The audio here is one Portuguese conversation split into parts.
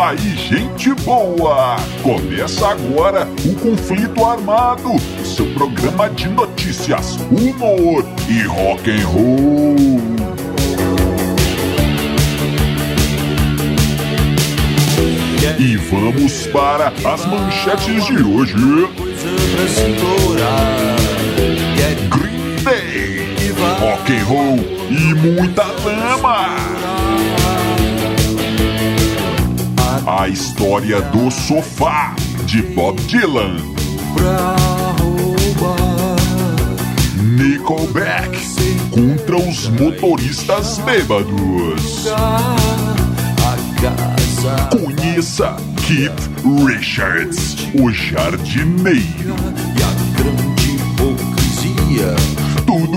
aí, gente boa! Começa agora o Conflito Armado, seu programa de notícias, humor e rock and roll. E vamos para as manchetes de hoje. Green Day, rock and roll e muita lama. A história do sofá de Bob Dylan. Nickelback contra os motoristas bêbados. Conheça Keith Richards, o jardineiro.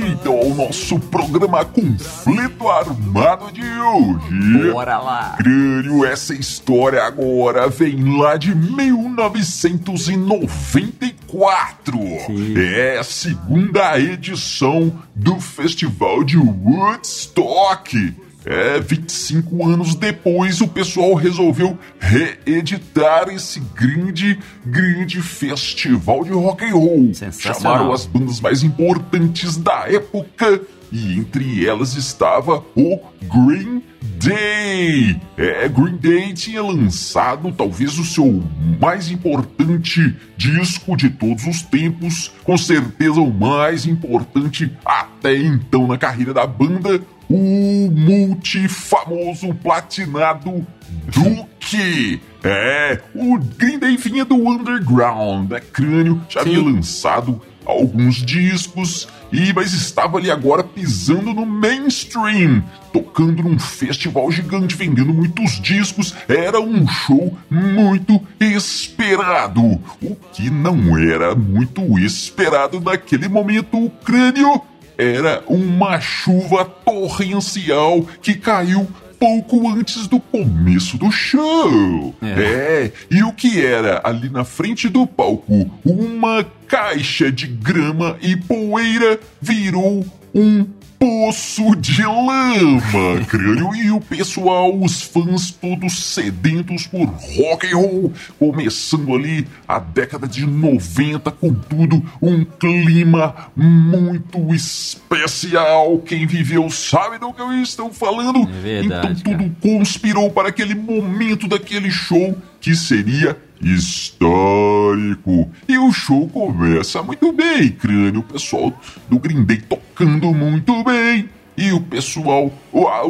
então ao nosso programa Conflito Armado de hoje. Bora lá. Crânio, essa história agora vem lá de 1994. Sim. É a segunda edição do Festival de Woodstock. É, 25 anos depois, o pessoal resolveu reeditar esse grande, grande festival de rock and roll. Chamaram as bandas mais importantes da época e entre elas estava o Green Day. É, Green Day tinha lançado talvez o seu mais importante disco de todos os tempos, com certeza o mais importante até então na carreira da banda, o multifamoso platinado Duke. É, o Green Day vinha do underground, né? Crânio já havia lançado alguns discos, e mas estava ali agora pisando no mainstream, tocando num festival gigante, vendendo muitos discos. Era um show muito esperado, o que não era muito esperado naquele momento. O crânio era uma chuva torrencial que caiu pouco antes do começo do show. É. é. e o que era ali na frente do palco uma caixa de grama e poeira virou um poço de lama, crânio. E o pessoal, os fãs todos sedentos por rock and roll, começando ali a década de 90 com tudo, um clima muito especial. Quem viveu sabe do que eu estou falando. É verdade, então tudo cara. conspirou para aquele momento daquele show que seria histórico. E o show começa muito bem, crânio. O pessoal do Green Day tocando muito bem. E o pessoal,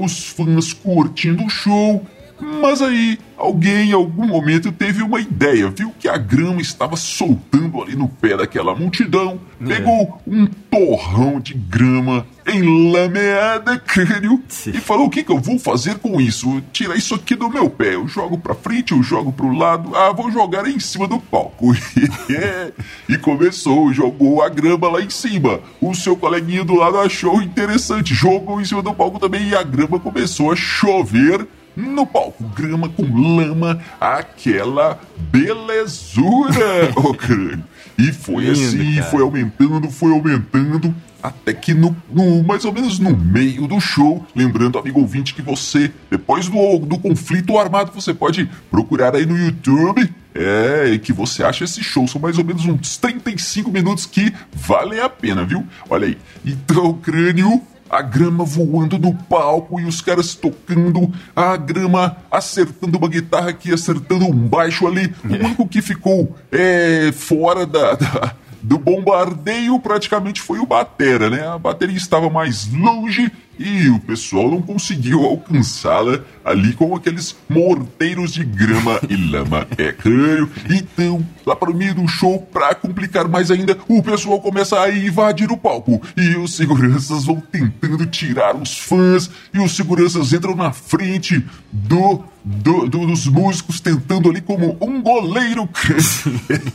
os fãs curtindo o show. Mas aí alguém em algum momento teve uma ideia, viu que a grama estava soltando ali no pé daquela multidão, é. pegou um torrão de grama enlameada, crânio, e falou: O que, que eu vou fazer com isso? Tirar isso aqui do meu pé. Eu jogo pra frente, eu jogo pro lado, ah, vou jogar em cima do palco. e começou, jogou a grama lá em cima. O seu coleguinha do lado achou interessante, jogou em cima do palco também e a grama começou a chover no palco, grama com lama, aquela belezura, ô crânio. E foi Lindo, assim, cara. foi aumentando, foi aumentando, até que no, no, mais ou menos no meio do show, lembrando, amigo ouvinte, que você, depois do, do conflito armado, você pode procurar aí no YouTube, é, e que você acha esse show, são mais ou menos uns 35 minutos que valem a pena, viu? Olha aí. Então, crânio a grama voando no palco e os caras tocando, a grama acertando uma guitarra aqui, acertando um baixo ali. O único que ficou é, fora da, da do bombardeio praticamente foi o Batera, né? A bateria estava mais longe e o pessoal não conseguiu alcançá-la ali com aqueles morteiros de grama e lama. É claro. Então, lá para o meio do show, para complicar mais ainda, o pessoal começa a invadir o palco e os seguranças vão tentando tirar os fãs e os seguranças entram na frente do do- do- dos músicos tentando ali como um goleiro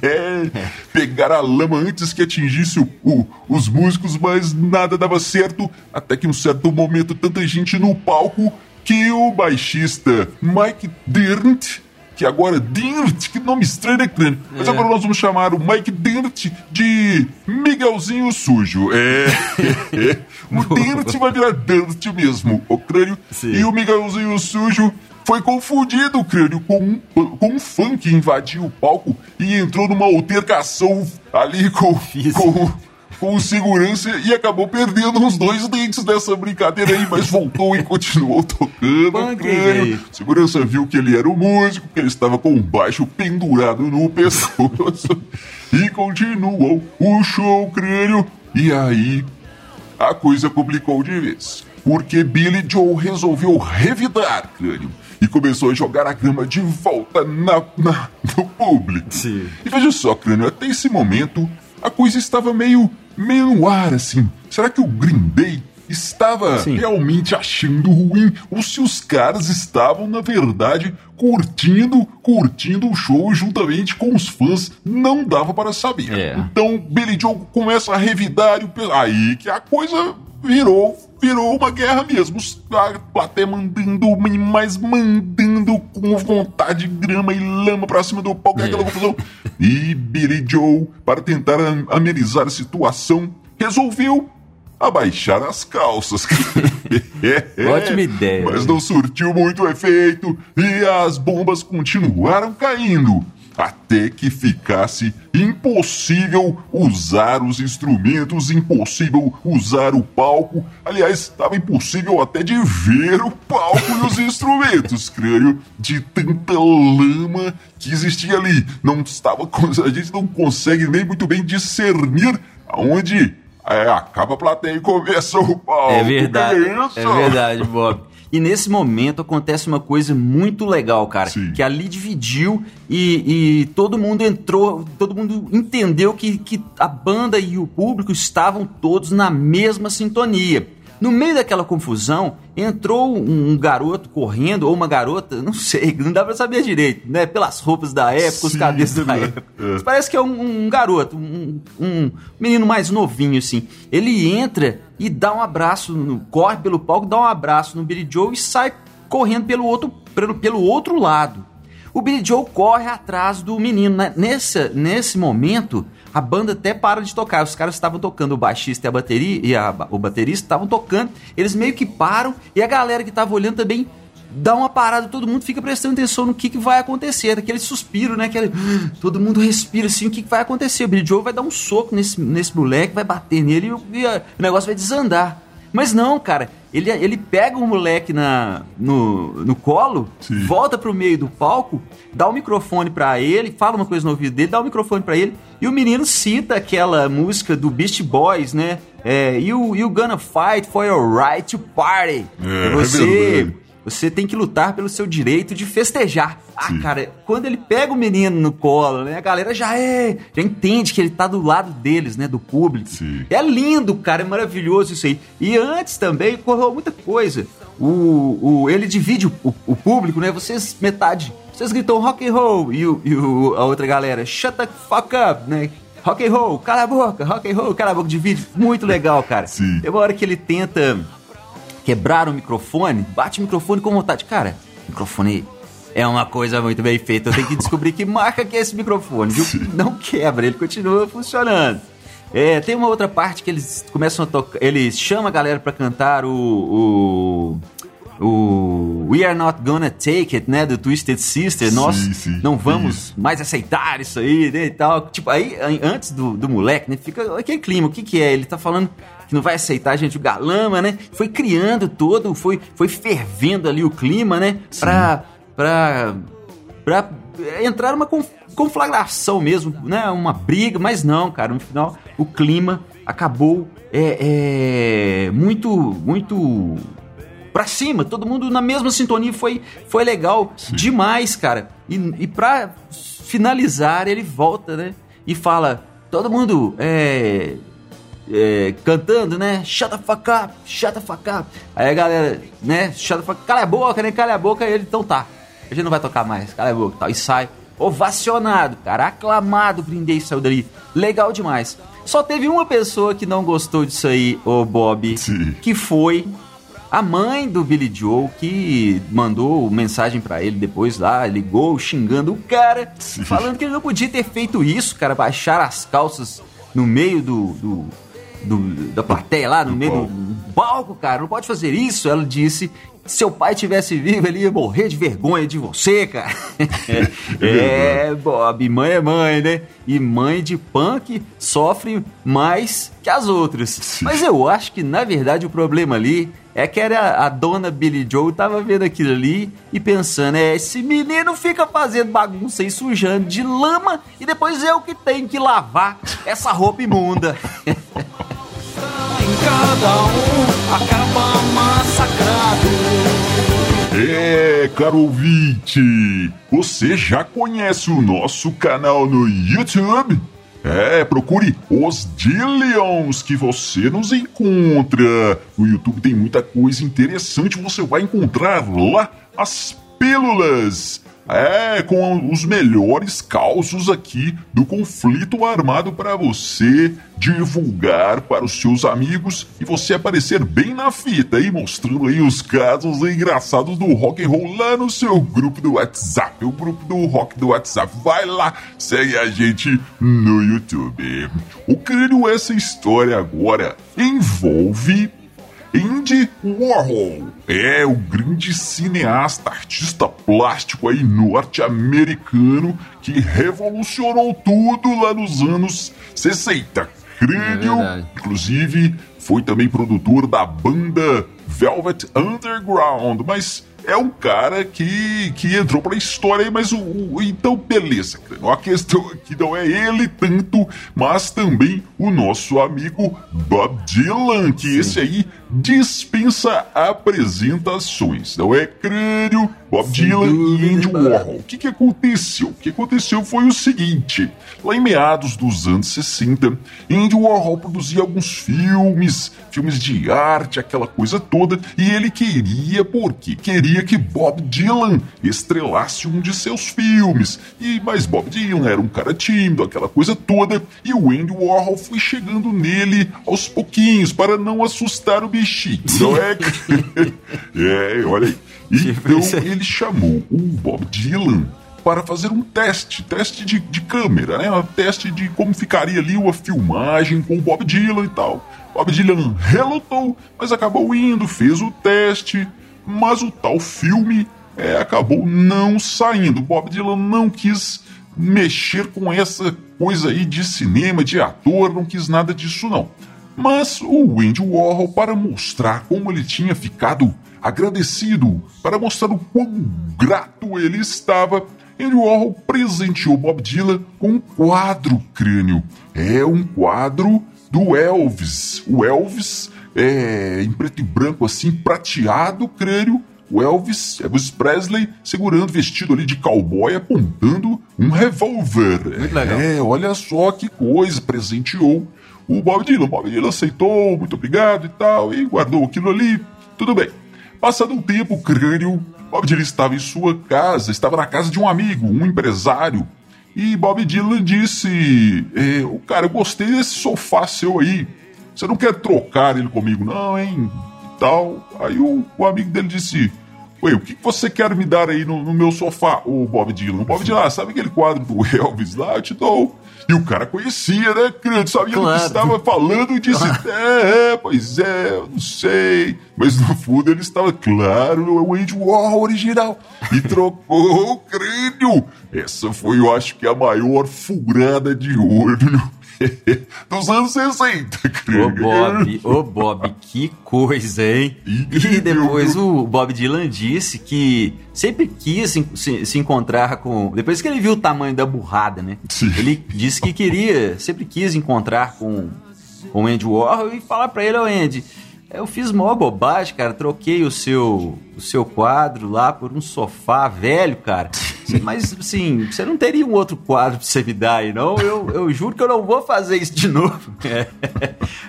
é, pegar a lama antes que atingisse o- o- os músicos, mas nada dava certo. Até que em um certo momento, tanta gente no palco que o baixista Mike Dirnt, que agora Dirnt, que nome estranho, né, Crânio? Mas É. agora nós vamos chamar o Mike Dirnt de Miguelzinho Sujo. É, é. o Dirnt vai virar Dirt mesmo, o Crânio. Sim. E o Miguelzinho Sujo foi confundido, crânio, com um, com um fã que invadiu o palco e entrou numa altercação ali com, com, com o segurança e acabou perdendo uns dois dentes dessa brincadeira aí, mas voltou e continuou tocando. Crânio. Segurança viu que ele era o músico, que ele estava com o baixo pendurado no pescoço e continuou o show, crânio. E aí a coisa complicou de vez. Porque Billy Joe resolveu revidar crânio e começou a jogar a grama de volta na, na- no público. Sim. E veja só, crânio, até esse momento a coisa estava meio, meio no ar assim. Será que o Green Day estava Sim. realmente achando ruim ou se os caras estavam, na verdade, curtindo, curtindo o show juntamente com os fãs? Não dava para saber. É. Então Billy Joe começa a revidar e aí que a coisa virou virou uma guerra mesmo. Os- A plateia mandando, mas mandando com vontade grama e lama pra cima do palco, aquela confusão. E Billy Joe, para tentar am- amenizar a situação, resolveu abaixar as calças. Ótima ideia. Mas não surtiu muito efeito e as bombas continuaram caindo. Até que ficasse impossível usar os instrumentos, impossível usar o palco. Aliás, estava impossível até de ver o palco e os instrumentos, creio, de tanta lama que existia ali. Não estava, a gente não consegue nem muito bem discernir aonde é, acaba a plateia e começa o palco. É verdade, isso? é verdade, Bob. E nesse momento acontece uma coisa muito legal, cara. Sim. Que ali dividiu e, e todo mundo entrou, todo mundo entendeu que, que a banda e o público estavam todos na mesma sintonia. No meio daquela confusão, entrou um, um garoto correndo, ou uma garota, não sei, não dá pra saber direito, né? Pelas roupas da época, os Sim, cabelos da né? época. É. Mas Parece que é um, um garoto, um, um menino mais novinho, assim. Ele entra e dá um abraço, no- corre pelo palco, dá um abraço no Billy Joe e sai correndo pelo outro, pelo, pelo outro lado. O Billy Joe corre atrás do menino. né? Nessa, nesse momento, a banda até para de tocar. Os caras estavam tocando, o baixista e a bateria e a- o baterista estavam tocando. Eles meio que param e a galera que estava olhando também dá uma parada, todo mundo fica prestando atenção no que, que vai acontecer, aquele suspiro, né? Aquele, todo mundo respira assim, o que, que vai acontecer? O Billy Joe vai dar um soco nesse, nesse moleque, vai bater nele e, e, a- o negócio vai desandar. Mas não, cara, ele, ele pega o moleque na, no, no colo, Sim. volta pro meio do palco, dá o microfone pra ele, fala uma coisa no ouvido dele, dá o microfone pra ele, e o menino cita aquela música do Beast Boys, né? É, you, you gonna fight for your right to party. É, é você, verdade. Você tem que lutar pelo seu direito de festejar. Ah, Sim. cara, quando ele pega o menino no colo, né? A galera já é, já entende que ele tá do lado deles, né? Do público. Sim. É lindo, cara, é maravilhoso isso aí. E antes também ocorreu muita coisa. O, o, ele divide o, o- público, né? Vocês, metade, vocês gritam rock and roll e, o, e o- a outra galera, shut the fuck up, né? Rock and roll, cala a boca, rock and roll, cala a boca, divide. Muito legal, cara. Sim. Tem uma hora que ele tenta quebrar o microfone, bate o microfone com vontade. Cara, microfone é uma coisa muito bem feita. Eu tenho que descobrir que marca que é esse microfone, viu? Não quebra, ele continua funcionando. É, tem uma outra parte que eles começam a tocar. Eles chamam a galera pra cantar o. o o We Are Not Gonna Take It, né? Do Twisted Sister. Nós Sim, sim, não vamos mais aceitar isso aí, né? E tal. Tipo, aí, aí, antes do, do moleque, né? Fica aquele clima. O que que é? Ele tá falando que não vai aceitar a gente, o galama, né? Foi criando todo, foi, foi fervendo ali o clima, né? Pra, pra, pra entrar numa conf- conflagração mesmo, né? Uma briga, mas não, cara. No final, o clima acabou é, é, muito, muito pra cima, todo mundo na mesma sintonia, foi, foi legal demais, cara. E, e pra finalizar, ele volta, né? E fala, todo mundo é, é, cantando, né? Shut the fuck up, shut the fuck up. Aí a galera, né? Shut the fuck cala a boca, né? Cala a boca. Aí ele, então tá. a gente não vai tocar mais, cala a boca tal. E sai ovacionado, cara, aclamado, Day saiu dali. Legal demais. Só teve uma pessoa que não gostou disso aí, o Bob, Sim. que foi a mãe do Billy Joe, que mandou mensagem pra ele depois lá, ligou xingando o cara, Sim. falando que ele não podia ter feito isso, cara, baixar as calças no meio do, do, do- da plateia lá, no meio palco. do palco, cara, não pode fazer isso. Ela disse. Se seu pai tivesse vivo, ele ia morrer de vergonha de você, cara. é, Bob, mãe é mãe, né? E mãe de punk sofre mais que as outras. Mas eu acho que, na verdade, o problema ali é que era a dona Billy Joe tava vendo aquilo ali e pensando, é, esse menino fica fazendo bagunça e sujando de lama e depois eu que tenho que lavar essa roupa imunda. Cada um acaba massacrado. É, caro ouvinte, você já conhece o nosso canal no YouTube? É, procure os Dillions que você nos encontra. No YouTube tem muita coisa interessante, você vai encontrar lá as pílulas. É, com os melhores causos aqui do conflito armado para você divulgar para os seus amigos e você aparecer bem na fita aí, mostrando aí os casos engraçados do rock and roll lá no seu grupo do WhatsApp, o grupo do rock do WhatsApp. Vai lá, segue a gente no YouTube. O crânio, essa história agora envolve Andy Warhol. É o grande cineasta, artista plástico aí norte-americano que revolucionou tudo lá nos anos 60. Crânio, verdade. inclusive, foi também produtor da banda Velvet Underground, mas é um cara que, que entrou pra história aí, mas o, o- então beleza. A questão aqui não é ele tanto, mas também o nosso amigo Bob Dylan, que esse aí dispensa apresentações, não é Crânio, Bob Dylan e Andy Warhol. O que, que aconteceu? O que aconteceu foi o seguinte: lá em meados dos anos 60, Andy Warhol produzia alguns filmes, filmes de arte, aquela coisa toda, e ele queria, por quê? Queria que Bob Dylan estrelasse um de seus filmes. E mas Bob Dylan era um cara tímido, aquela coisa toda, e o Andy Warhol foi chegando nele aos pouquinhos para não assustar o bichinho. Não é? é, olha aí. Tipo Então ele chamou o Bob Dylan para fazer um teste, teste de, de câmera, né? Um teste de como ficaria ali uma filmagem com o Bob Dylan e tal. Bob Dylan relutou, mas acabou indo, fez o teste, mas o tal filme é, acabou não saindo. Bob Dylan não quis mexer com essa coisa aí de cinema, de ator, não quis nada disso não. Mas o Andy Warhol, para mostrar como ele tinha ficado agradecido, para mostrar o quão grato ele estava, Andy Warhol presenteou Bob Dylan com um quadro crânio. É um quadro do Elvis. O Elvis é em preto e branco assim, prateado crânio. O Elvis, Elvis Presley, segurando vestido ali de cowboy, apontando um revólver. Muito legal. É, olha só que coisa, presenteou o Bob Dylan. O Bob Dylan aceitou, muito obrigado e tal, e guardou aquilo ali. Tudo bem. Passado um tempo, o crânio, Bob Dylan estava em sua casa, estava na casa de um amigo, um empresário. E Bob Dylan disse: o Cara, eu gostei desse sofá seu aí. Você não quer trocar ele comigo, não, hein? E tal. Aí o, o amigo dele disse: Ué, o que você quer me dar aí no, no meu sofá, o Bob Dylan? O Bob Dylan, ah, sabe aquele quadro do Elvis lá? Eu te dou. E o cara conhecia, né, crânio? Sabia do Claro. que estava falando e disse: É, é, pois é, eu não sei. Mas no fundo ele estava, claro, é o Andy Warhol original. E trocou o crânio. Essa foi, eu acho que, a maior furada de olho dos anos 60, Ô. Bob, ô Bob, que coisa, hein? E depois o Bob Dylan disse que sempre quis se, se- encontrar com. Depois que ele viu o tamanho da burrada, né? Sim. Ele disse que queria, sempre quis encontrar com, com o Andy Warhol e falar pra ele, ô Andy. Eu fiz maior bobagem, cara. Troquei o seu, o seu quadro lá por um sofá velho, cara. Mas, assim, você não teria um outro quadro pra você me dar aí, não? Eu, eu juro que eu não vou fazer isso de novo. É.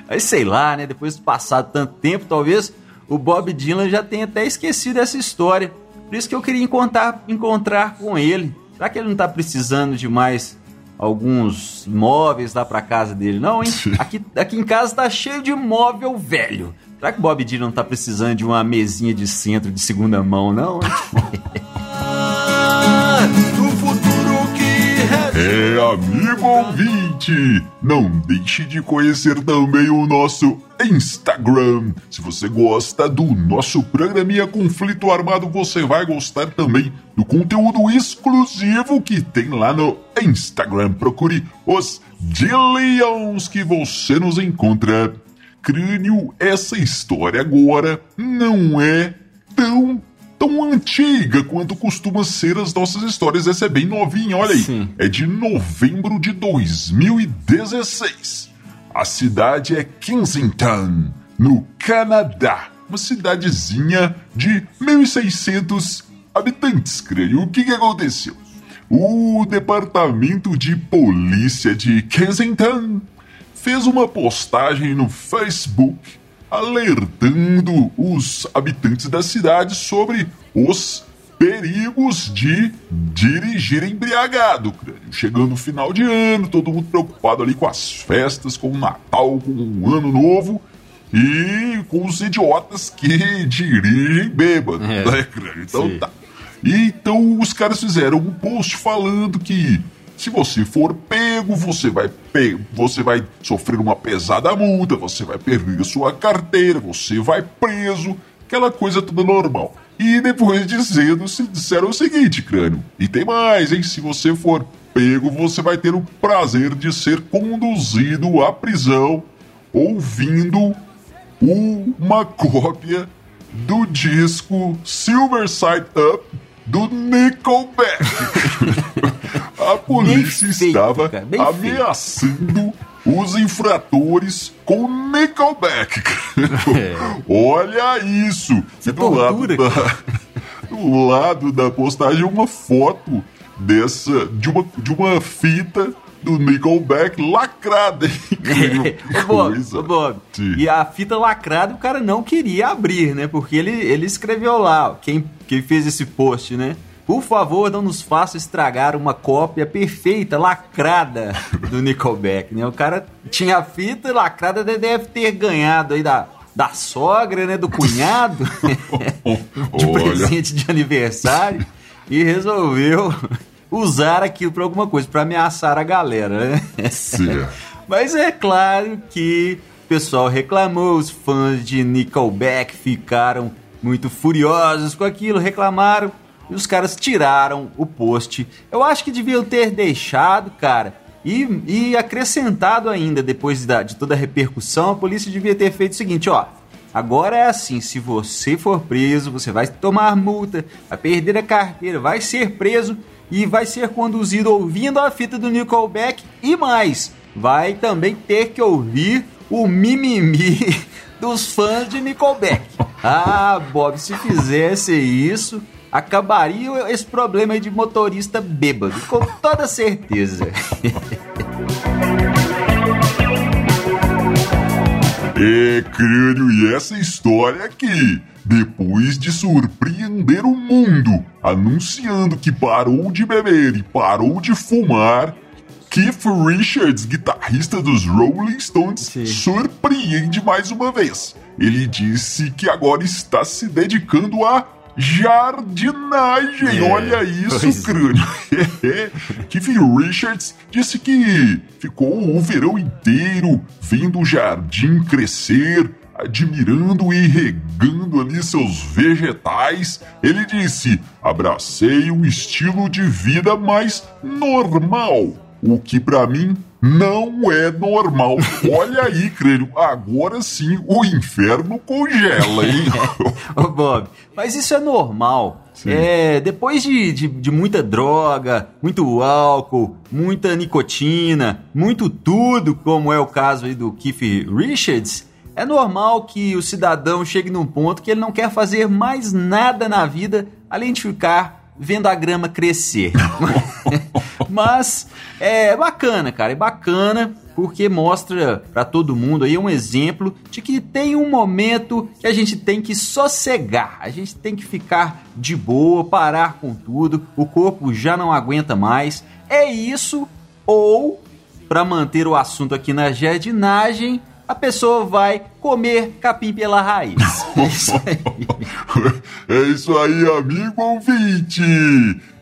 Aí, sei lá, né? Depois de passado tanto tempo, talvez o Bob Dylan já tenha até esquecido essa história. Por isso que eu queria encontrar, encontrar com ele. Será que ele não tá precisando de mais alguns imóveis lá pra casa dele, não, hein? Aqui, aqui em casa tá cheio de móvel velho. Será que Bob Dylan não tá precisando de uma mesinha de centro de segunda mão, não? É, amigo ouvinte, não deixe de conhecer também o nosso Instagram. Se você gosta do nosso programinha Conflito Armado, você vai gostar também do conteúdo exclusivo que tem lá no Instagram. Procure os Dillions que você nos encontra. Crânio, essa história agora não é tão tão antiga quanto costuma ser as nossas histórias. Essa é bem novinha, olha aí. Sim. É de novembro de 2016. A cidade é Kensington, no Canadá. Uma cidadezinha de 1.600 habitantes, creio. O que, que aconteceu? O departamento de polícia de Kensington fez uma postagem no Facebook alertando os habitantes da cidade sobre os perigos de dirigir embriagado, crânio. Chegando no final de ano, todo mundo preocupado ali com as festas, com o Natal, com o Ano Novo e com os idiotas que dirigem bêbado, É. né, crânio? Então Sim. tá. Então os caras fizeram um post falando que se você for pego, você vai, pe você vai sofrer uma pesada multa, você vai perder sua carteira, você vai preso, aquela coisa toda normal. E depois dizendo, se disseram o seguinte, crânio, e tem mais, hein? Se você for pego, você vai ter o prazer de ser conduzido à prisão ouvindo uma cópia do disco Silver Side Up do Nickelback. A polícia feito, estava cara, ameaçando os infratores com Nickelback. Olha isso! Que E do lado, da, do lado da postagem uma foto dessa de uma, de uma fita do Nickelback lacrada. Que Ô, Bob, ô, Bob. Sim. E a fita lacrada o cara não queria abrir, né? Porque ele, ele escreveu lá, ó, quem, quem fez esse post, né? Por favor, não nos faça estragar uma cópia perfeita, lacrada do Nickelback, né? O cara tinha a fita lacrada, deve ter ganhado aí da, da sogra, né? Do cunhado, de presente de aniversário, e resolveu usar aquilo pra alguma coisa, pra ameaçar a galera, né? Certo. Mas é claro que o pessoal reclamou, os fãs de Nickelback ficaram muito furiosos com aquilo, reclamaram e os caras tiraram o post. Eu acho que deviam ter deixado, cara, e, e acrescentado ainda, depois da- de toda a repercussão, a polícia devia ter feito o seguinte, ó. Agora é assim, se você for preso, você vai tomar multa, vai perder a carteira, vai ser preso e vai ser conduzido ouvindo a fita do Nickelback e mais, vai também ter que ouvir o mimimi dos fãs de Nickelback. Ah, Bob, se fizesse isso, acabaria esse problema aí de motorista bêbado, com toda certeza. É, crânio, e essa história aqui, depois de surpreender o mundo, anunciando que parou de beber e parou de fumar, Keith Richards, guitarrista dos Rolling Stones, Sim. surpreende mais uma vez. Ele disse que agora está se dedicando a jardinagem. É, Olha isso, pois é. crânio. Keith Richards disse que ficou o verão inteiro vendo o jardim crescer, admirando e regando ali seus vegetais. Ele disse: abracei um estilo de vida mais normal, o que pra mim não é normal. Olha aí, crânio, agora sim o inferno congela, hein? Ô Bob, mas isso é normal. É, depois de, de, de muita droga, muito álcool, muita nicotina, muito tudo, como é o caso aí do Keith Richards, é normal que o cidadão chegue num ponto que ele não quer fazer mais nada na vida além de ficar vendo a grama crescer. Mas é bacana, cara, é bacana porque mostra para todo mundo aí um exemplo de que tem um momento que a gente tem que sossegar, a gente tem que ficar de boa, parar com tudo, o corpo já não aguenta mais. É isso ou para manter o assunto aqui na jardinagem, a pessoa vai comer capim pela raiz. É isso aí, é isso aí amigo ouvinte.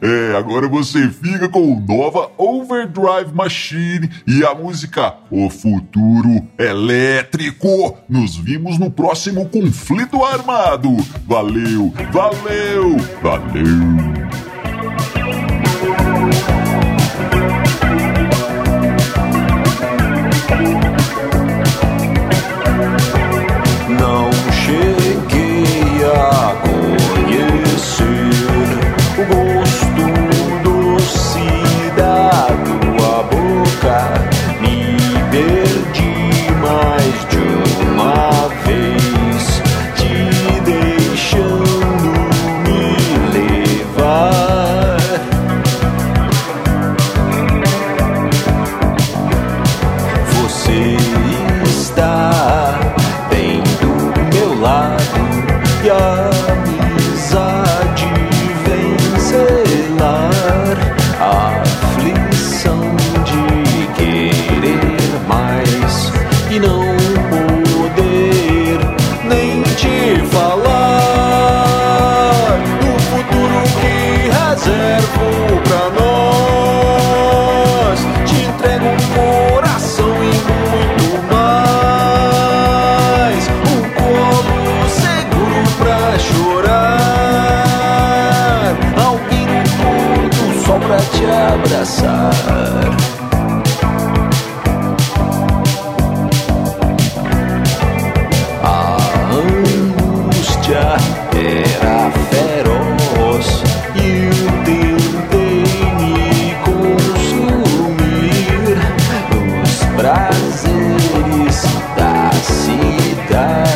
É, agora você fica com nova Overdrive Machine e a música O Futuro Elétrico. Nos vimos no próximo conflito armado. Valeu, valeu, valeu. prazeres da cidade.